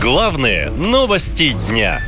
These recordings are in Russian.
Главные новости дня.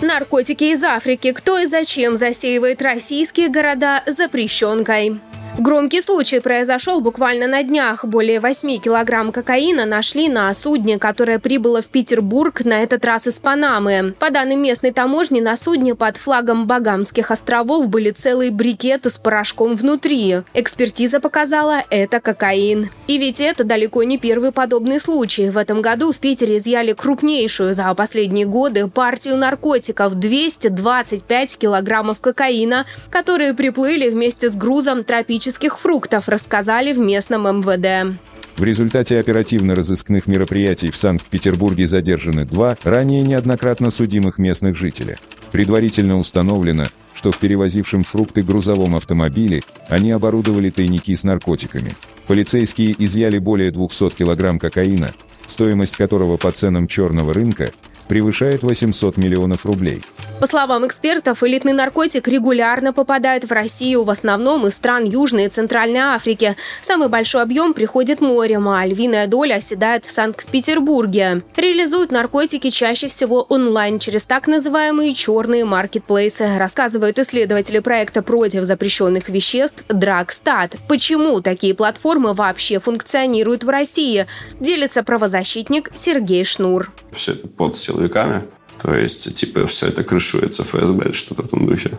Наркотики из Африки. Кто и зачем засеивает российские города запрещенкой? Громкий случай произошел буквально на днях. Более 8 килограмм кокаина нашли на судне, которое прибыло в Петербург, на этот раз из Панамы. По данным местной таможни, на судне под флагом Багамских островов были целые брикеты с порошком внутри. Экспертиза показала – это кокаин. И ведь это далеко не первый подобный случай. В этом году в Питере изъяли крупнейшую за последние годы партию наркотиков – 225 килограммов кокаина, которые приплыли вместе с грузом тропических экзотических фруктов, рассказали в местном МВД. В результате оперативно-розыскных мероприятий в Санкт-Петербурге задержаны два ранее неоднократно судимых местных жителя. Предварительно установлено, что в перевозившем фрукты грузовом автомобиле они оборудовали тайники с наркотиками. Полицейские изъяли более 200 килограмм кокаина, стоимость которого по ценам черного рынка превышает 800 миллионов рублей. По словам экспертов, элитный наркотик регулярно попадает в Россию, в основном из стран Южной и Центральной Африки. Самый большой объем приходит морем, а львиная доля оседает в Санкт-Петербурге. Реализуют наркотики чаще всего онлайн через так называемые черные маркетплейсы, рассказывают исследователи проекта против запрещенных веществ Драгстат. Почему такие платформы вообще функционируют в России, делится правозащитник Сергей Шнур. Все это под силовиками – то есть, типа, все это крышуется ФСБ или что-то в этом духе.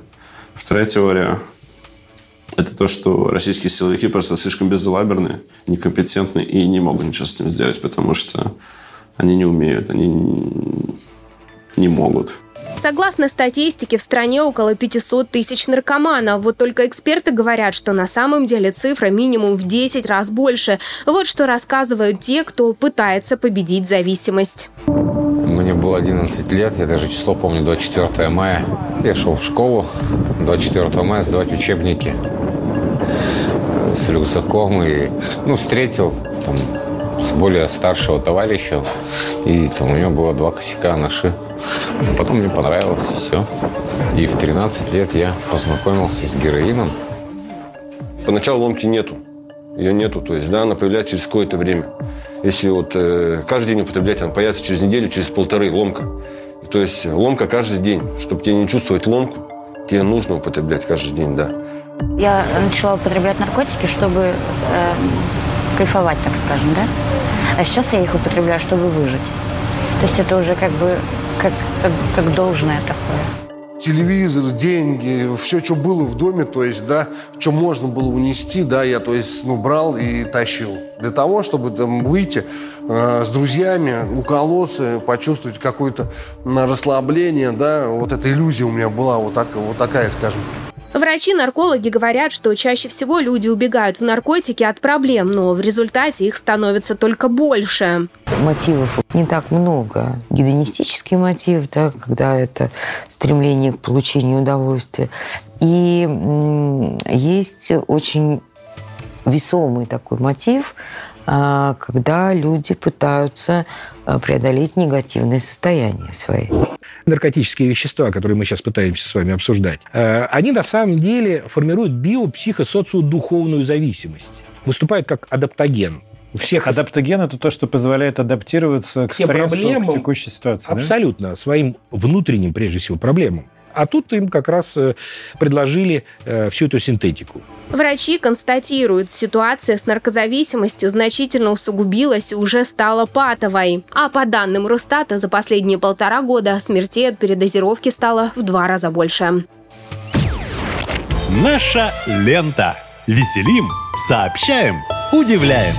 Вторая теория – это то, что российские силовики просто слишком безалаберны, некомпетентны и не могут ничего с этим сделать, потому что они не умеют, они не могут. Согласно статистике, в стране около 500 тысяч наркоманов. Вот только эксперты говорят, что на самом деле цифра минимум в 10 раз больше. Вот что рассказывают те, кто пытается победить зависимость. Было 11 лет, я даже число помню, 24 мая. Я шел в школу 24 мая сдавать учебники с рюкзаком и ну, встретил там, с более старшего товарища, и там у него было два косяка наши. Потом мне понравилось, и все. И в 13 лет я познакомился с героином. Поначалу ломки нету. Ее нету, то есть, да, она появляется через какое-то время. Если вот э, каждый день употреблять, она появится через неделю, через полторы ломка. То есть ломка каждый день. Чтобы тебе не чувствовать ломку, тебе нужно употреблять каждый день, да. Я начала употреблять наркотики, чтобы э, кайфовать, так скажем, да? А сейчас я их употребляю, чтобы выжить. То есть это уже как бы как, как, как должное такое телевизор, деньги, все, что было в доме, то есть, да, что можно было унести, да, я, то есть, ну, брал и тащил. Для того, чтобы там выйти э, с друзьями, уколоться, почувствовать какое-то расслабление, да, вот эта иллюзия у меня была вот, так, вот такая, скажем. Врачи-наркологи говорят, что чаще всего люди убегают в наркотики от проблем, но в результате их становится только больше. Мотивов не так много. Гедонистический мотив, да, когда это стремление к получению удовольствия. И есть очень весомый такой мотив, а, когда люди пытаются а, преодолеть негативное состояние свои. Наркотические вещества, которые мы сейчас пытаемся с вами обсуждать, э, они на самом деле формируют биопсихосоциодуховную зависимость. Выступают как адаптоген всех адаптоген это то, что позволяет адаптироваться к стрессу, проблемам, к текущей ситуации. Абсолютно, да? своим внутренним, прежде всего, проблемам. А тут им как раз э, предложили э, всю эту синтетику. Врачи констатируют, ситуация с наркозависимостью значительно усугубилась и уже стала патовой. А по данным Росстата, за последние полтора года смертей от передозировки стало в два раза больше. Наша лента. Веселим, сообщаем, удивляем.